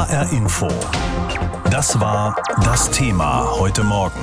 HR Info. Das war das Thema heute Morgen.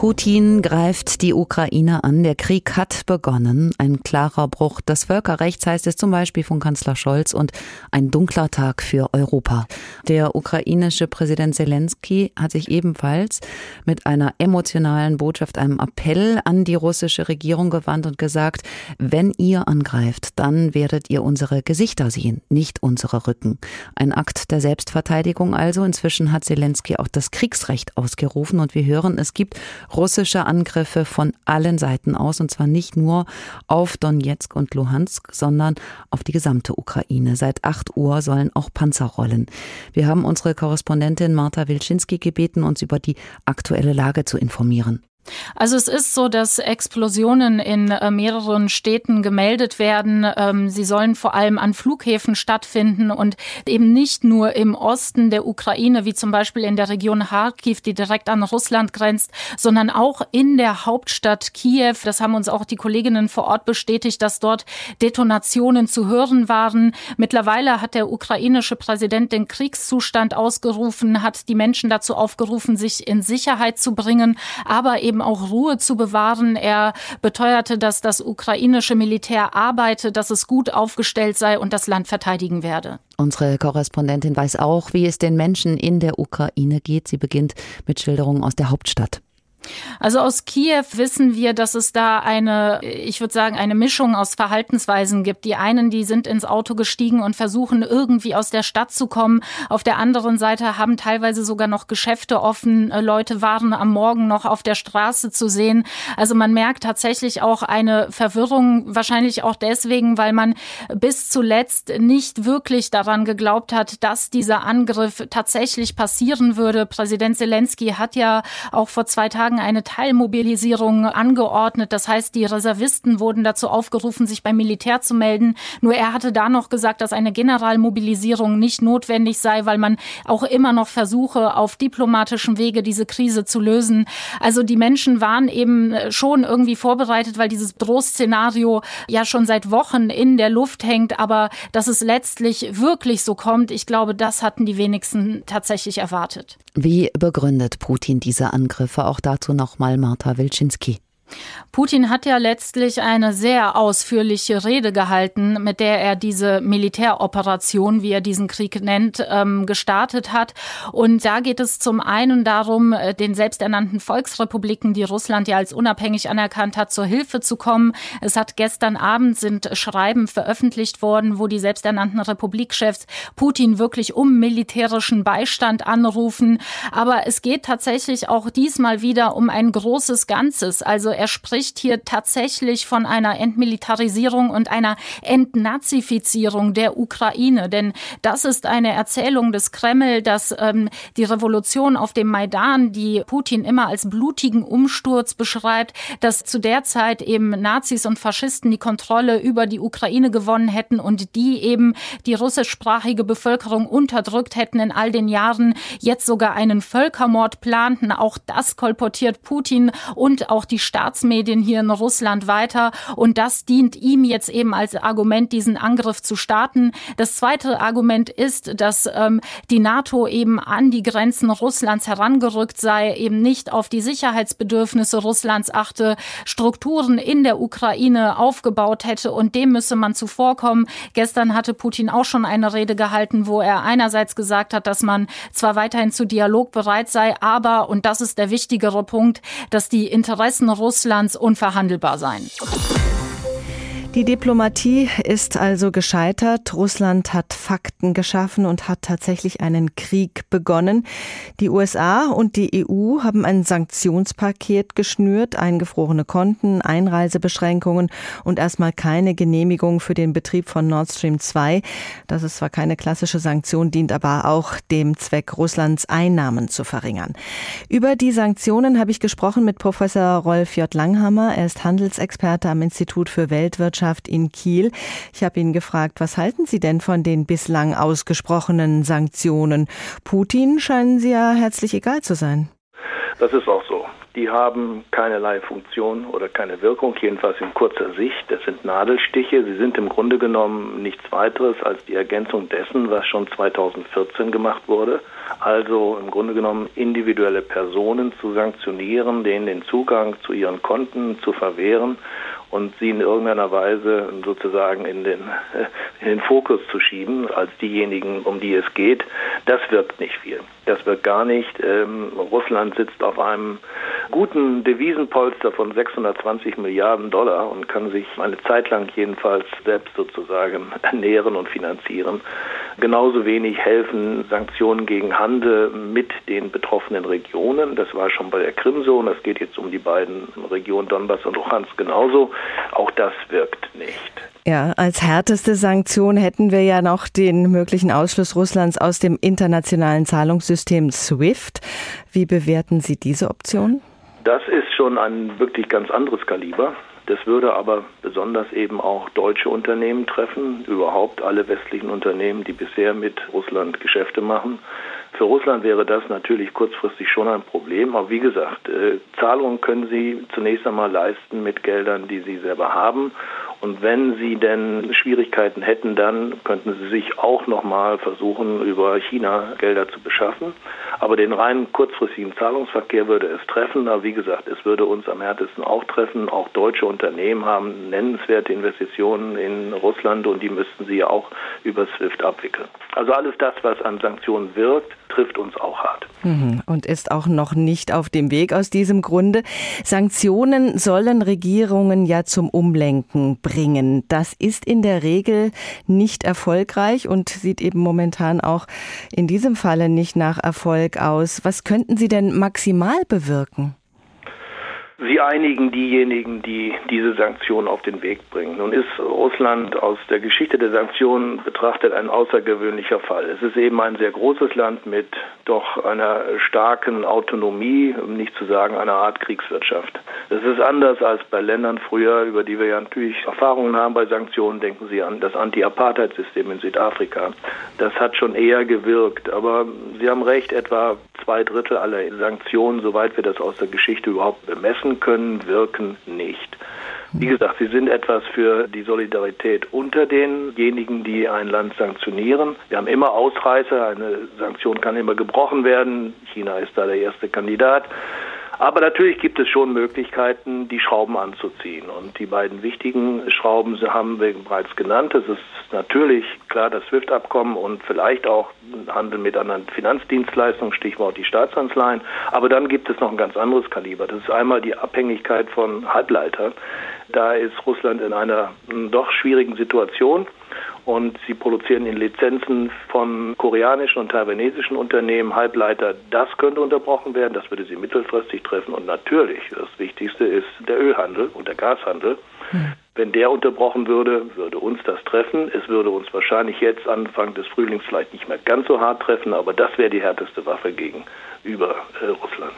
Putin greift die Ukraine an. Der Krieg hat begonnen. Ein klarer Bruch des Völkerrechts heißt es zum Beispiel von Kanzler Scholz und ein dunkler Tag für Europa. Der ukrainische Präsident Zelensky hat sich ebenfalls mit einer emotionalen Botschaft, einem Appell an die russische Regierung gewandt und gesagt, wenn ihr angreift, dann werdet ihr unsere Gesichter sehen, nicht unsere Rücken. Ein Akt der Selbstverteidigung also. Inzwischen hat Zelensky auch das Kriegsrecht ausgerufen und wir hören, es gibt russische Angriffe von allen Seiten aus, und zwar nicht nur auf Donetsk und Luhansk, sondern auf die gesamte Ukraine. Seit 8 Uhr sollen auch Panzer rollen. Wir haben unsere Korrespondentin Marta Wilczynski gebeten, uns über die aktuelle Lage zu informieren. Also es ist so, dass Explosionen in äh, mehreren Städten gemeldet werden. Ähm, sie sollen vor allem an Flughäfen stattfinden und eben nicht nur im Osten der Ukraine, wie zum Beispiel in der Region Kharkiv, die direkt an Russland grenzt, sondern auch in der Hauptstadt Kiew. Das haben uns auch die Kolleginnen vor Ort bestätigt, dass dort Detonationen zu hören waren. Mittlerweile hat der ukrainische Präsident den Kriegszustand ausgerufen, hat die Menschen dazu aufgerufen, sich in Sicherheit zu bringen, aber eben auch Ruhe zu bewahren. Er beteuerte, dass das ukrainische Militär arbeite, dass es gut aufgestellt sei und das Land verteidigen werde. Unsere Korrespondentin weiß auch, wie es den Menschen in der Ukraine geht. Sie beginnt mit Schilderungen aus der Hauptstadt. Also aus Kiew wissen wir, dass es da eine, ich würde sagen, eine Mischung aus Verhaltensweisen gibt. Die einen, die sind ins Auto gestiegen und versuchen irgendwie aus der Stadt zu kommen. Auf der anderen Seite haben teilweise sogar noch Geschäfte offen. Äh, Leute waren am Morgen noch auf der Straße zu sehen. Also man merkt tatsächlich auch eine Verwirrung, wahrscheinlich auch deswegen, weil man bis zuletzt nicht wirklich daran geglaubt hat, dass dieser Angriff tatsächlich passieren würde. Präsident Zelensky hat ja auch vor zwei Tagen Tagen eine Teilmobilisierung angeordnet. Das heißt, die Reservisten wurden dazu aufgerufen, sich beim Militär zu melden. Nur er hatte da noch gesagt, dass eine Generalmobilisierung nicht notwendig sei, weil man auch immer noch versuche, auf diplomatischem Wege diese Krise zu lösen. Also die Menschen waren eben schon irgendwie vorbereitet, weil dieses Drohszenario ja schon seit Wochen in der Luft hängt. Aber dass es letztlich wirklich so kommt, ich glaube, das hatten die wenigsten tatsächlich erwartet. Wie begründet Putin diese Angriffe? Auch dazu nochmal Marta Wilczynski. Putin hat ja letztlich eine sehr ausführliche Rede gehalten, mit der er diese Militäroperation, wie er diesen Krieg nennt, ähm, gestartet hat. Und da geht es zum einen darum, äh, den selbsternannten Volksrepubliken, die Russland ja als unabhängig anerkannt hat, zur Hilfe zu kommen. Es hat gestern Abend sind Schreiben veröffentlicht worden, wo die selbsternannten Republikchefs Putin wirklich um militärischen Beistand anrufen. Aber es geht tatsächlich auch diesmal wieder um ein großes Ganzes. Also er spricht hier tatsächlich von einer Entmilitarisierung und einer Entnazifizierung der Ukraine. Denn das ist eine Erzählung des Kreml, dass ähm, die Revolution auf dem Maidan, die Putin immer als blutigen Umsturz beschreibt, dass zu der Zeit eben Nazis und Faschisten die Kontrolle über die Ukraine gewonnen hätten und die eben die russischsprachige Bevölkerung unterdrückt hätten in all den Jahren, jetzt sogar einen Völkermord planten. Auch das kolportiert Putin und auch die Staats Staatsmedien hier in Russland weiter. Und das dient ihm jetzt eben als Argument, diesen Angriff zu starten. Das zweite Argument ist, dass ähm, die NATO eben an die Grenzen Russlands herangerückt sei, eben nicht auf die Sicherheitsbedürfnisse Russlands achte, Strukturen in der Ukraine aufgebaut hätte und dem müsse man zuvorkommen. Gestern hatte Putin auch schon eine Rede gehalten, wo er einerseits gesagt hat, dass man zwar weiterhin zu Dialog bereit sei, aber, und das ist der wichtigere Punkt, dass die Interessen Russlands Russlands unverhandelbar sein. Die Diplomatie ist also gescheitert. Russland hat Fakten geschaffen und hat tatsächlich einen Krieg begonnen. Die USA und die EU haben ein Sanktionspaket geschnürt, eingefrorene Konten, Einreisebeschränkungen und erstmal keine Genehmigung für den Betrieb von Nord Stream 2. Das ist zwar keine klassische Sanktion, dient aber auch dem Zweck, Russlands Einnahmen zu verringern. Über die Sanktionen habe ich gesprochen mit Professor Rolf J. Langhammer. Er ist Handelsexperte am Institut für Weltwirtschaft Wirtschaft in Kiel. Ich habe ihn gefragt, was halten Sie denn von den bislang ausgesprochenen Sanktionen? Putin scheinen Sie ja herzlich egal zu sein. Das ist auch so. Die haben keinerlei Funktion oder keine Wirkung, jedenfalls in kurzer Sicht. Das sind Nadelstiche. Sie sind im Grunde genommen nichts weiteres als die Ergänzung dessen, was schon 2014 gemacht wurde. Also im Grunde genommen individuelle Personen zu sanktionieren, denen den Zugang zu ihren Konten zu verwehren und sie in irgendeiner Weise sozusagen in den, in den Fokus zu schieben als diejenigen, um die es geht, das wirkt nicht viel. Das wirkt gar nicht. Ähm, Russland sitzt auf einem guten Devisenpolster von 620 Milliarden Dollar und kann sich eine Zeit lang jedenfalls selbst sozusagen ernähren und finanzieren. Genauso wenig helfen Sanktionen gegen Handel mit den betroffenen Regionen. Das war schon bei der Krim so und das geht jetzt um die beiden Regionen Donbass und Luhansk genauso. Auch das wirkt nicht. Ja, als härteste Sanktion hätten wir ja noch den möglichen Ausschluss Russlands aus dem internationalen Zahlungssystem SWIFT. Wie bewerten Sie diese Option? Das ist schon ein wirklich ganz anderes Kaliber. Das würde aber besonders eben auch deutsche Unternehmen treffen, überhaupt alle westlichen Unternehmen, die bisher mit Russland Geschäfte machen. Für Russland wäre das natürlich kurzfristig schon ein Problem. Aber wie gesagt, äh, Zahlungen können sie zunächst einmal leisten mit Geldern, die sie selber haben. Und wenn sie denn Schwierigkeiten hätten, dann könnten sie sich auch nochmal versuchen, über China Gelder zu beschaffen. Aber den reinen kurzfristigen Zahlungsverkehr würde es treffen. Aber wie gesagt, es würde uns am härtesten auch treffen. Auch deutsche Unternehmen haben nennenswerte Investitionen in Russland und die müssten sie ja auch über SWIFT abwickeln. Also alles das, was an Sanktionen wirkt, trifft uns auch hart. Mhm. Und ist auch noch nicht auf dem Weg aus diesem Grunde. Sanktionen sollen Regierungen ja zum Umlenken bringen. Das ist in der Regel nicht erfolgreich und sieht eben momentan auch in diesem Falle nicht nach Erfolg aus. Was könnten Sie denn maximal bewirken? Sie einigen diejenigen, die diese Sanktionen auf den Weg bringen. Nun ist Russland aus der Geschichte der Sanktionen betrachtet ein außergewöhnlicher Fall. Es ist eben ein sehr großes Land mit doch einer starken Autonomie, um nicht zu sagen einer Art Kriegswirtschaft. Es ist anders als bei Ländern früher, über die wir ja natürlich Erfahrungen haben bei Sanktionen. Denken Sie an das Anti-Apartheid-System in Südafrika. Das hat schon eher gewirkt. Aber Sie haben recht, etwa zwei Drittel aller Sanktionen, soweit wir das aus der Geschichte überhaupt bemessen können, wirken nicht. Wie gesagt, sie sind etwas für die Solidarität unter denjenigen, die ein Land sanktionieren. Wir haben immer Ausreißer, eine Sanktion kann immer gebrochen werden. China ist da der erste Kandidat. Aber natürlich gibt es schon Möglichkeiten, die Schrauben anzuziehen. Und die beiden wichtigen Schrauben haben wir bereits genannt. Das ist natürlich klar das SWIFT-Abkommen und vielleicht auch Handel mit anderen Finanzdienstleistungen, Stichwort die Staatsanleihen. Aber dann gibt es noch ein ganz anderes Kaliber. Das ist einmal die Abhängigkeit von Halbleitern. Da ist Russland in einer doch schwierigen Situation und sie produzieren in Lizenzen von koreanischen und taiwanesischen Unternehmen Halbleiter. Das könnte unterbrochen werden, das würde sie mittelfristig treffen und natürlich, das Wichtigste ist der Ölhandel und der Gashandel. Hm. Wenn der unterbrochen würde, würde uns das treffen. Es würde uns wahrscheinlich jetzt Anfang des Frühlings vielleicht nicht mehr ganz so hart treffen, aber das wäre die härteste Waffe gegenüber äh, Russland.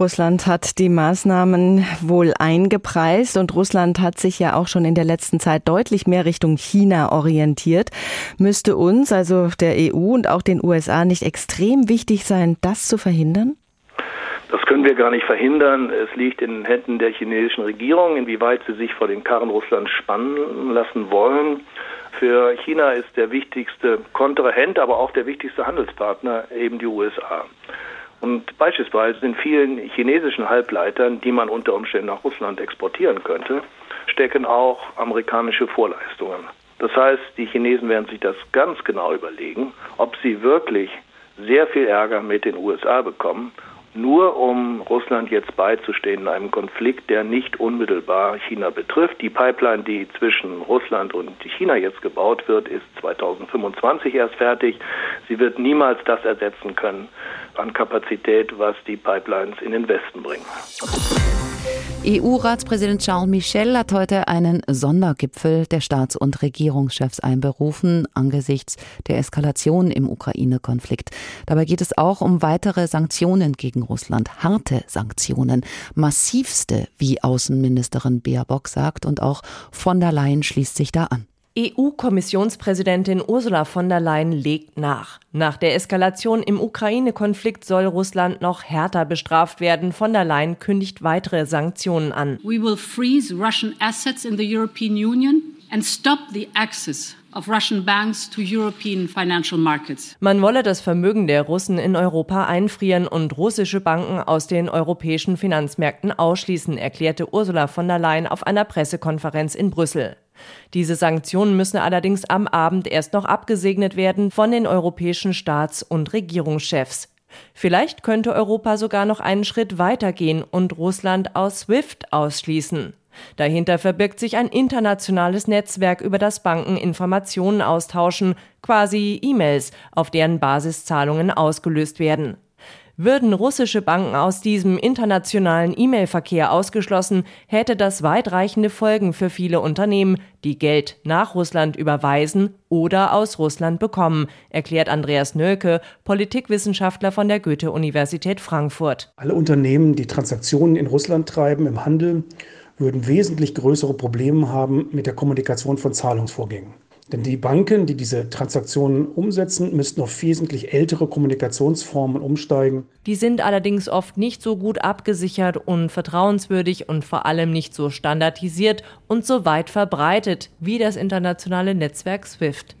Russland hat die Maßnahmen wohl eingepreist und Russland hat sich ja auch schon in der letzten Zeit deutlich mehr Richtung China orientiert. Müsste uns, also der EU und auch den USA, nicht extrem wichtig sein, das zu verhindern? Das können wir gar nicht verhindern. Es liegt in den Händen der chinesischen Regierung, inwieweit sie sich vor den Karren Russlands spannen lassen wollen. Für China ist der wichtigste Kontrahent, aber auch der wichtigste Handelspartner eben die USA. Und beispielsweise in vielen chinesischen Halbleitern, die man unter Umständen nach Russland exportieren könnte, stecken auch amerikanische Vorleistungen. Das heißt, die Chinesen werden sich das ganz genau überlegen, ob sie wirklich sehr viel Ärger mit den USA bekommen nur um Russland jetzt beizustehen in einem Konflikt, der nicht unmittelbar China betrifft. Die Pipeline, die zwischen Russland und China jetzt gebaut wird, ist 2025 erst fertig. Sie wird niemals das ersetzen können an Kapazität, was die Pipelines in den Westen bringen. EU-Ratspräsident Charles Michel hat heute einen Sondergipfel der Staats- und Regierungschefs einberufen angesichts der Eskalation im Ukraine-Konflikt. Dabei geht es auch um weitere Sanktionen gegen Russland, harte Sanktionen, massivste, wie Außenministerin Baerbock sagt, und auch von der Leyen schließt sich da an. EU-Kommissionspräsidentin Ursula von der Leyen legt nach. Nach der Eskalation im Ukraine-Konflikt soll Russland noch härter bestraft werden. Von der Leyen kündigt weitere Sanktionen an. We will freeze Russian assets in the European Union and stop the access of Russian banks to European financial markets. Man wolle das Vermögen der Russen in Europa einfrieren und russische Banken aus den europäischen Finanzmärkten ausschließen, erklärte Ursula von der Leyen auf einer Pressekonferenz in Brüssel. Diese Sanktionen müssen allerdings am Abend erst noch abgesegnet werden von den europäischen Staats- und Regierungschefs. Vielleicht könnte Europa sogar noch einen Schritt weitergehen und Russland aus SWIFT ausschließen. Dahinter verbirgt sich ein internationales Netzwerk, über das Banken Informationen austauschen, quasi E-Mails, auf deren Basis Zahlungen ausgelöst werden. Würden russische Banken aus diesem internationalen E-Mail-Verkehr ausgeschlossen, hätte das weitreichende Folgen für viele Unternehmen, die Geld nach Russland überweisen oder aus Russland bekommen, erklärt Andreas Nölke, Politikwissenschaftler von der Goethe-Universität Frankfurt. Alle Unternehmen, die Transaktionen in Russland treiben im Handel, würden wesentlich größere Probleme haben mit der Kommunikation von Zahlungsvorgängen. Denn die Banken, die diese Transaktionen umsetzen, müssten auf wesentlich ältere Kommunikationsformen umsteigen. Die sind allerdings oft nicht so gut abgesichert und vertrauenswürdig und vor allem nicht so standardisiert und so weit verbreitet wie das internationale Netzwerk SWIFT.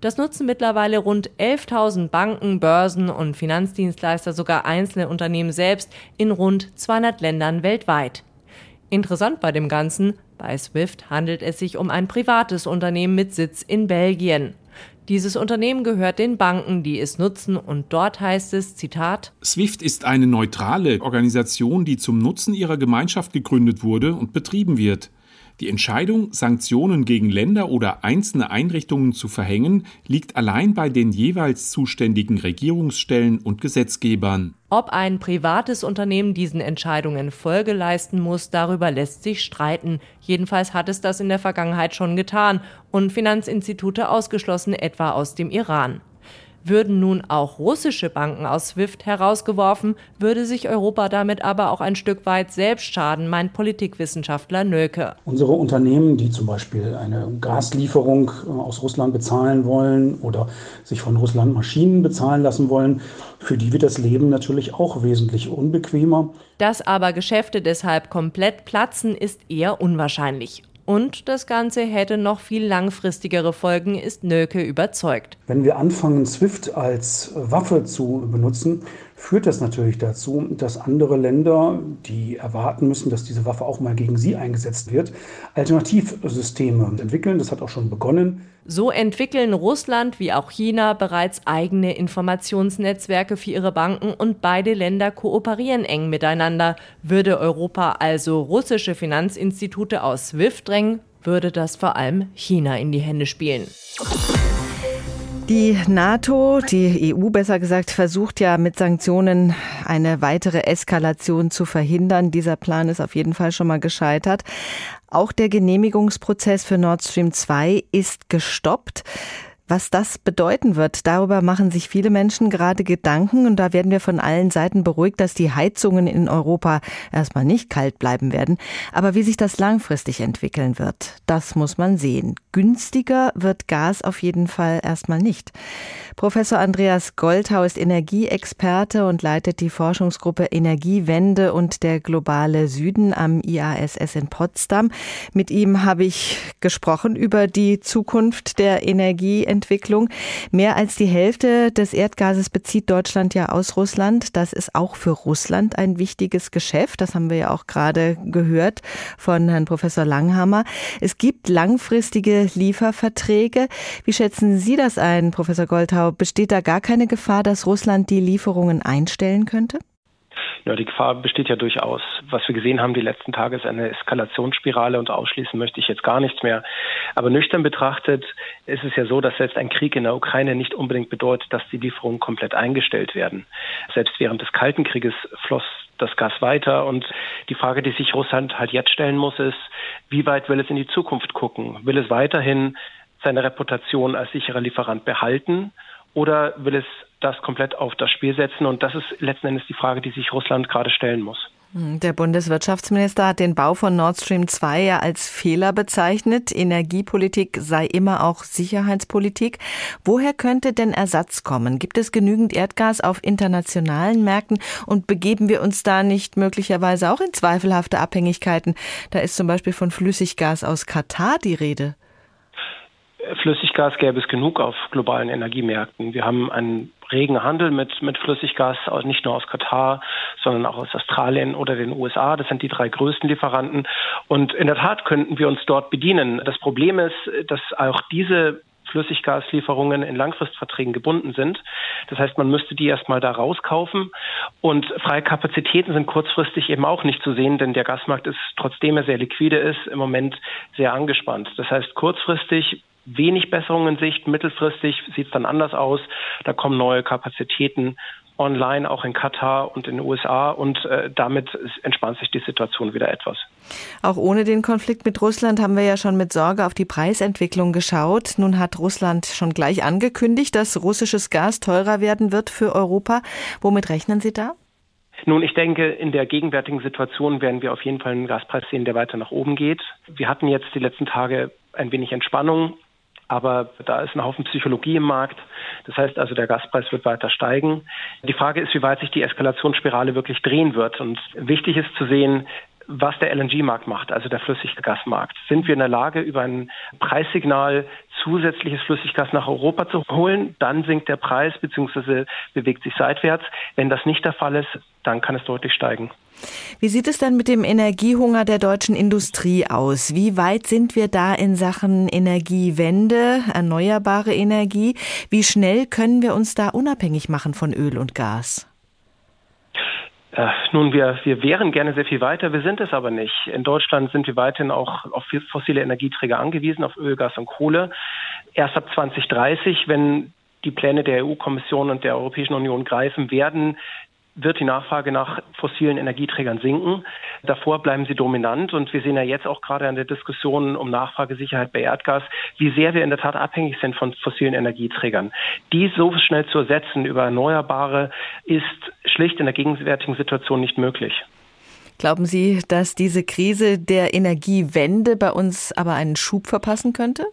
Das nutzen mittlerweile rund 11.000 Banken, Börsen und Finanzdienstleister, sogar einzelne Unternehmen selbst in rund 200 Ländern weltweit. Interessant bei dem Ganzen, bei Swift handelt es sich um ein privates Unternehmen mit Sitz in Belgien. Dieses Unternehmen gehört den Banken, die es nutzen, und dort heißt es, Zitat, SWIFT ist eine neutrale Organisation, die zum Nutzen ihrer Gemeinschaft gegründet wurde und betrieben wird. Die Entscheidung, Sanktionen gegen Länder oder einzelne Einrichtungen zu verhängen, liegt allein bei den jeweils zuständigen Regierungsstellen und Gesetzgebern. Ob ein privates Unternehmen diesen Entscheidungen Folge leisten muss, darüber lässt sich streiten. Jedenfalls hat es das in der Vergangenheit schon getan und Finanzinstitute ausgeschlossen, etwa aus dem Iran. Würden nun auch russische Banken aus SWIFT herausgeworfen, würde sich Europa damit aber auch ein Stück weit selbst schaden, meint Politikwissenschaftler Nölke. Unsere Unternehmen, die zum Beispiel eine Gaslieferung äh, aus Russland bezahlen wollen oder sich von Russland Maschinen bezahlen lassen wollen, für die wird das Leben natürlich auch wesentlich unbequemer. Dass aber Geschäfte deshalb komplett platzen, ist eher unwahrscheinlich. Und das Ganze hätte noch viel langfristigere Folgen, ist Nöke überzeugt. Wenn wir anfangen, SWIFT als Waffe zu benutzen, führt das natürlich dazu, dass andere Länder, die erwarten müssen, dass diese Waffe auch mal gegen sie eingesetzt wird, Alternativsysteme entwickeln. Das hat auch schon begonnen. So entwickeln Russland wie auch China bereits eigene Informationsnetzwerke für ihre Banken und beide Länder kooperieren eng miteinander. Würde Europa also russische Finanzinstitute aus SWIFT drängen, würde das vor allem China in die Hände spielen. Die NATO, die EU besser gesagt, versucht ja mit Sanktionen eine weitere Eskalation zu verhindern. Dieser Plan ist auf jeden Fall schon mal gescheitert. Auch der Genehmigungsprozess für Nord Stream 2 ist gestoppt. Was das bedeuten wird, darüber machen sich viele Menschen gerade Gedanken und da werden wir von allen Seiten beruhigt, dass die Heizungen in Europa erstmal nicht kalt bleiben werden. Aber wie sich das langfristig entwickeln wird, das muss man sehen. Günstiger wird Gas auf jeden Fall erstmal nicht. Professor Andreas Goldhau ist Energieexperte und leitet die Forschungsgruppe Energiewende und der globale Süden am IASS in Potsdam. Mit ihm habe ich gesprochen über die Zukunft der Energie Entwicklung. Mehr als die Hälfte des Erdgases bezieht Deutschland ja aus Russland. Das ist auch für Russland ein wichtiges Geschäft. Das haben wir ja auch gerade gehört von Herrn Professor Langhammer. Es gibt langfristige Lieferverträge. Wie schätzen Sie das ein, Professor Goldhau? Besteht da gar keine Gefahr, dass Russland die Lieferungen einstellen könnte? Ja, die Gefahr besteht ja durchaus. Was wir gesehen haben die letzten Tage ist eine Eskalationsspirale und ausschließen möchte ich jetzt gar nichts mehr. Aber nüchtern betrachtet ist es ja so, dass selbst ein Krieg in der Ukraine nicht unbedingt bedeutet, dass die Lieferungen komplett eingestellt werden. Selbst während des Kalten Krieges floss das Gas weiter und die Frage, die sich Russland halt jetzt stellen muss, ist, wie weit will es in die Zukunft gucken? Will es weiterhin seine Reputation als sicherer Lieferant behalten oder will es das komplett auf das Spiel setzen? Und das ist letzten Endes die Frage, die sich Russland gerade stellen muss. Hm, der Bundeswirtschaftsminister hat den Bau von Nord Stream 2 ja als Fehler bezeichnet. Energiepolitik sei immer auch Sicherheitspolitik. Woher könnte denn Ersatz kommen? Gibt es genügend Erdgas auf internationalen Märkten und begeben wir uns da nicht möglicherweise auch in zweifelhafte Abhängigkeiten? Da ist zum Beispiel von Flüssiggas aus Katar die Rede. Flüssiggas gäbe es genug auf globalen Energiemärkten. Wir haben einen regen Handel mit, mit Flüssiggas, nicht nur aus Katar, sondern auch aus Australien oder den USA. Das sind die drei größten Lieferanten. Und in der Tat könnten wir uns dort bedienen. Das Problem ist, dass auch diese Flüssiggaslieferungen in Langfristverträgen gebunden sind. Das heißt, man müsste die erstmal da rauskaufen. Und freie Kapazitäten sind kurzfristig eben auch nicht zu sehen, denn der Gasmarkt ist, trotzdem er sehr liquide ist, im Moment sehr angespannt. Das heißt, kurzfristig wenig Besserung in Sicht. Mittelfristig sieht es dann anders aus. Da kommen neue Kapazitäten online, auch in Katar und in den USA und äh, damit entspannt sich die Situation wieder etwas. Auch ohne den Konflikt mit Russland haben wir ja schon mit Sorge auf die Preisentwicklung geschaut. Nun hat Russland schon gleich angekündigt, dass russisches Gas teurer werden wird für Europa. Womit rechnen Sie da? Nun, ich denke, in der gegenwärtigen Situation werden wir auf jeden Fall einen Gaspreis sehen, der weiter nach oben geht. Wir hatten jetzt die letzten Tage ein wenig Entspannung aber da ist ein Haufen Psychologie im Markt. Das heißt also, der Gaspreis wird weiter steigen. Die Frage ist, wie weit sich die Eskalationsspirale wirklich drehen wird. Und wichtig ist zu sehen, was der LNG-Markt macht, also der Flüssiggasmarkt. Sind wir in der Lage, über ein Preissignal zusätzliches Flüssiggas nach Europa zu holen, dann sinkt der Preis bzw. bewegt sich seitwärts. Wenn das nicht der Fall ist, dann kann es deutlich steigen. Wie sieht es dann mit dem Energiehunger der deutschen Industrie aus? Wie weit sind wir da in Sachen Energiewende, erneuerbare Energie? Wie schnell können wir uns da unabhängig machen von Öl und Gas? Äh, nun, wir, wir wären gerne sehr viel weiter, wir sind es aber nicht. In Deutschland sind wir weiterhin auch auf fossile Energieträger angewiesen, auf Öl, Gas und Kohle. Erst ab 2030, wenn die Pläne der EU-Kommission und der Europäischen Union greifen, werden wird die Nachfrage nach fossilen Energieträgern sinken. Davor bleiben sie dominant und wir sehen ja jetzt auch gerade an der Diskussion um Nachfragesicherheit bei Erdgas, wie sehr wir in der Tat abhängig sind von fossilen Energieträgern. Die so schnell zu ersetzen über Erneuerbare ist schlicht in der gegenwärtigen Situation nicht möglich. Glauben Sie, dass diese Krise der Energiewende bei uns aber einen Schub verpassen könnte?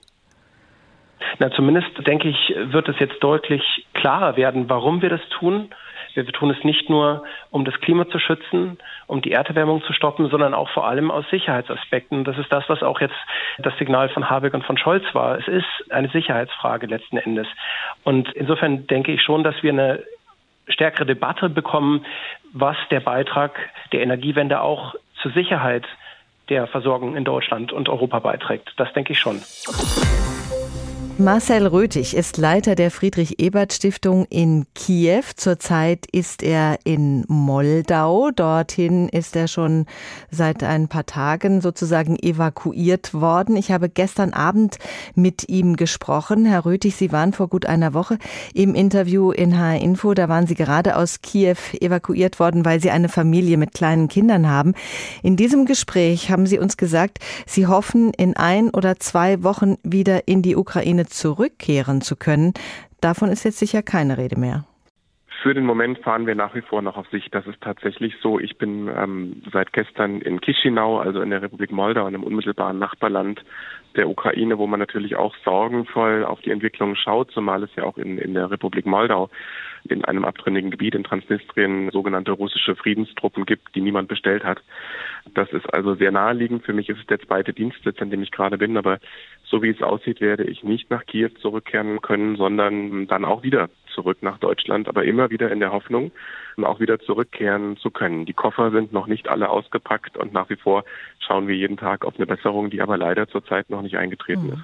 Na, zumindest denke ich, wird es jetzt deutlich klarer werden, warum wir das tun wir tun es nicht nur, um das Klima zu schützen, um die Erderwärmung zu stoppen, sondern auch vor allem aus Sicherheitsaspekten. Das ist das, was auch jetzt das Signal von Habeck und von Scholz war. Es ist eine Sicherheitsfrage letzten Endes. Und insofern denke ich schon, dass wir eine stärkere Debatte bekommen, was der Beitrag der Energiewende auch zur Sicherheit der Versorgung in Deutschland und Europa beiträgt. Das denke ich schon. Marcel Röthig ist Leiter der Friedrich-Ebert-Stiftung in Kiew. Zurzeit ist er in Moldau. Dorthin ist er schon seit ein paar Tagen sozusagen evakuiert worden. Ich habe gestern Abend mit ihm gesprochen. Herr Röthig, Sie waren vor gut einer Woche im Interview in HR Info. Da waren Sie gerade aus Kiew evakuiert worden, weil Sie eine Familie mit kleinen Kindern haben. In diesem Gespräch haben Sie uns gesagt, Sie hoffen, in ein oder zwei Wochen wieder in die Ukraine zurückkehren zu können. Davon ist jetzt sicher keine Rede mehr. Für den Moment fahren wir nach wie vor noch auf Sicht. Das ist tatsächlich so. Ich bin ähm, seit gestern in Chisinau, also in der Republik Moldau, einem unmittelbaren Nachbarland der Ukraine, wo man natürlich auch sorgenvoll auf die Entwicklung schaut, zumal es ja auch in, in der Republik Moldau in einem abtrünnigen Gebiet in Transnistrien sogenannte russische Friedenstruppen gibt, die niemand bestellt hat. Das ist also sehr naheliegend. Für mich ist es der zweite Dienstsitz, an dem ich gerade bin, aber so wie es aussieht, werde ich nicht nach Kiew zurückkehren können, sondern dann auch wieder zurück nach Deutschland, aber immer wieder in der Hoffnung, auch wieder zurückkehren zu können. Die Koffer sind noch nicht alle ausgepackt und nach wie vor schauen wir jeden Tag auf eine Besserung, die aber leider zurzeit noch nicht eingetreten mhm. ist.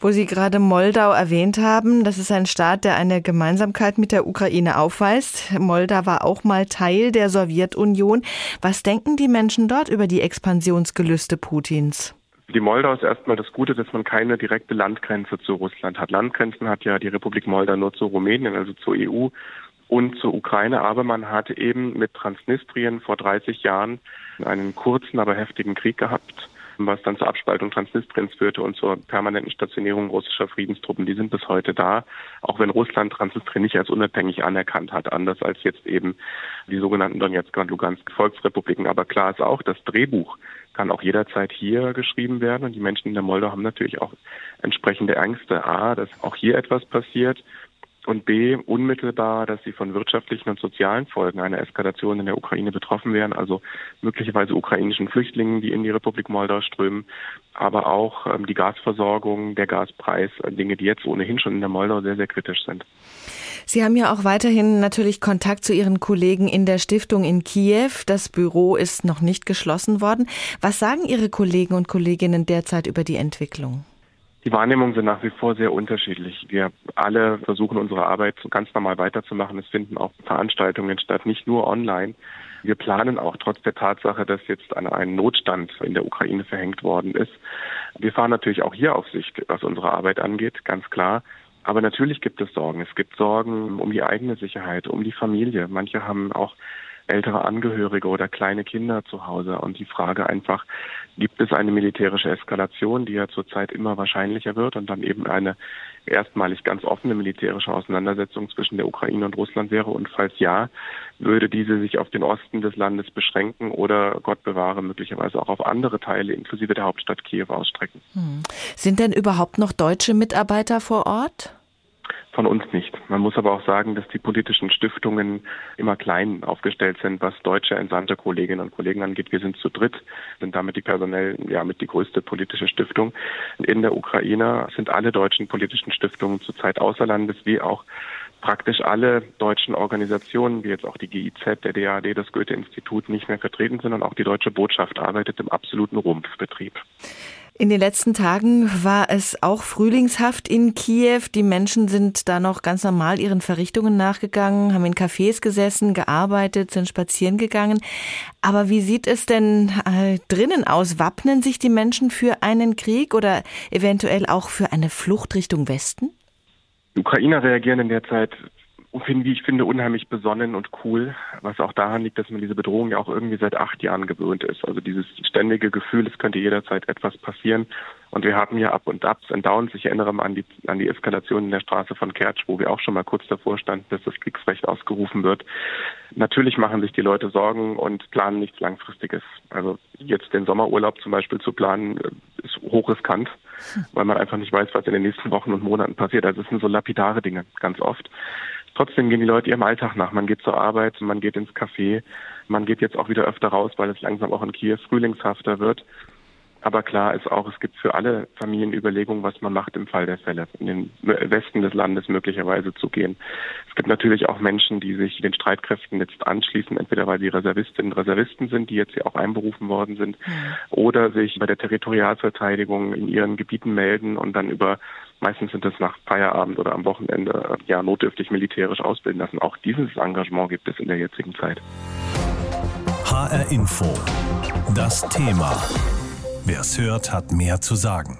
Wo Sie gerade Moldau erwähnt haben, das ist ein Staat, der eine Gemeinsamkeit mit der Ukraine aufweist. Moldau war auch mal Teil der Sowjetunion. Was denken die Menschen dort über die Expansionsgelüste Putins? Die Moldau ist erstmal das Gute, dass man keine direkte Landgrenze zu Russland hat. Landgrenzen hat ja die Republik Moldau nur zu Rumänien, also zur EU und zur Ukraine. Aber man hat eben mit Transnistrien vor 30 Jahren einen kurzen, aber heftigen Krieg gehabt was dann zur Abspaltung Transnistriens führte und zur permanenten Stationierung russischer Friedenstruppen. Die sind bis heute da, auch wenn Russland Transnistrien nicht als unabhängig anerkannt hat, anders als jetzt eben die sogenannten Donetsk und Lugansk Volksrepubliken. Aber klar ist auch, das Drehbuch kann auch jederzeit hier geschrieben werden und die Menschen in der Moldau haben natürlich auch entsprechende Ängste. A, dass auch hier etwas passiert und B, unmittelbar, dass sie von wirtschaftlichen und sozialen Folgen einer Eskalation in der Ukraine betroffen wären, also möglicherweise ukrainischen Flüchtlingen, die in die Republik Moldau strömen, aber auch ähm, die Gasversorgung, der Gaspreis, äh, Dinge, die jetzt ohnehin schon in der Moldau sehr, sehr kritisch sind. Sie haben ja auch weiterhin natürlich Kontakt zu Ihren Kollegen in der Stiftung in Kiew. Das Büro ist noch nicht geschlossen worden. Was sagen Ihre Kollegen und Kolleginnen derzeit über die Entwicklung? Die Wahrnehmungen sind nach wie vor sehr unterschiedlich. Wir alle versuchen unsere Arbeit ganz normal weiterzumachen. Es finden auch Veranstaltungen statt, nicht nur online. Wir planen auch trotz der Tatsache, dass jetzt ein Notstand in der Ukraine verhängt worden ist. Wir fahren natürlich auch hier auf Sicht, was unsere Arbeit angeht, ganz klar. Aber natürlich gibt es Sorgen. Es gibt Sorgen um die eigene Sicherheit, um die Familie. Manche haben auch ältere Angehörige oder kleine Kinder zu Hause. Und die Frage einfach, gibt es eine militärische Eskalation, die ja zurzeit immer wahrscheinlicher wird und dann eben eine erstmalig ganz offene militärische Auseinandersetzung zwischen der Ukraine und Russland wäre? Und falls ja, würde diese sich auf den Osten des Landes beschränken oder Gott bewahre möglicherweise auch auf andere Teile inklusive der Hauptstadt Kiew ausstrecken. Hm. Sind denn überhaupt noch deutsche Mitarbeiter vor Ort? Von uns nicht. Man muss aber auch sagen, dass die politischen Stiftungen immer klein aufgestellt sind, was deutsche entsandte Kolleginnen und Kollegen angeht. Wir sind zu dritt, sind damit die personell ja mit die größte politische Stiftung. In der Ukraine sind alle deutschen politischen Stiftungen zurzeit außer Landes wie auch praktisch alle deutschen Organisationen, wie jetzt auch die GIZ, der DAD, das Goethe-Institut, nicht mehr vertreten sind und auch die deutsche Botschaft arbeitet im absoluten Rumpfbetrieb. In den letzten Tagen war es auch frühlingshaft in Kiew. Die Menschen sind da noch ganz normal ihren Verrichtungen nachgegangen, haben in Cafés gesessen, gearbeitet, sind spazieren gegangen. Aber wie sieht es denn äh, drinnen aus? Wappnen sich die Menschen für einen Krieg oder eventuell auch für eine Flucht Richtung Westen? Ukrainer reagieren in der Zeit wie ich finde, unheimlich besonnen und cool, was auch daran liegt, dass man diese Bedrohung ja auch irgendwie seit acht Jahren gewöhnt ist. Also dieses ständige Gefühl, es könnte jederzeit etwas passieren. Und wir haben ja Up und Ups und Downs. Ich erinnere mal an die, an die Eskalation in der Straße von Kertsch, wo wir auch schon mal kurz davor standen, dass das Kriegsrecht ausgerufen wird. Natürlich machen sich die Leute Sorgen und planen nichts Langfristiges. Also jetzt den Sommerurlaub zum Beispiel zu planen, äh, ist hochriskant, weil man einfach nicht weiß, was in den nächsten Wochen und Monaten passiert. Also es sind so lapidare Dinge ganz oft. Trotzdem gehen die Leute ihrem Alltag nach. Man geht zur Arbeit, man geht ins Café, man geht jetzt auch wieder öfter raus, weil es langsam auch in Kiew frühlingshafter wird. Aber klar ist auch, es gibt für alle Familien Überlegungen, was man macht im Fall der Fälle, in den Westen des Landes möglicherweise zu gehen. Es gibt natürlich auch Menschen, die sich den Streitkräften jetzt anschließen, entweder weil sie Reservistinnen und Reservisten sind, die jetzt hier auch einberufen worden sind, mhm. oder sich bei der Territorialverteidigung in ihren Gebieten melden und dann über Meistens sind es nach Feierabend oder am Wochenende ja notdürftig militärisch ausbilden lassen. Auch dieses Engagement gibt es in der jetzigen Zeit. HR Info. Das Thema. Wer es hört, hat mehr zu sagen.